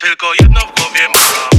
Tylko jedno w głowie mam.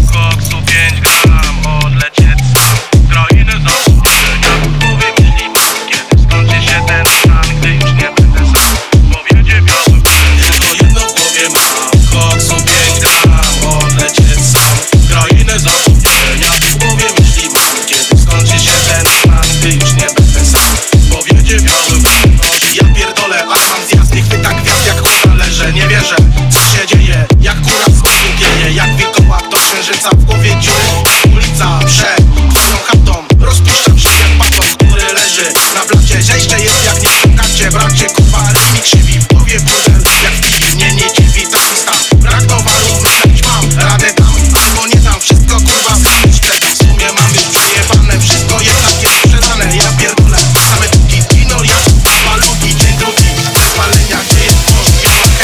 na blacie Zejście jest jak nie szukacie bracie Kupa mi krzywi w głowie pudel Jak piszczy mnie nie dziwi taki stan Brak no towaru wygrać mam radę tam. Albo nie tam wszystko kurwa wypuszczę W sumie mam już przejebane Wszystko jednak jest sprzedane. Ja pierdolę same długi Kino jak malugi Dzień drugi. Bez malenia. Gdzie jest mąż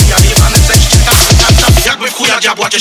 i ja jebane zejście Tak, tak, tak Jakby w chuja diabła cię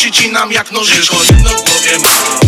Siedzi nam jak nożyczko, jedno głowie ma.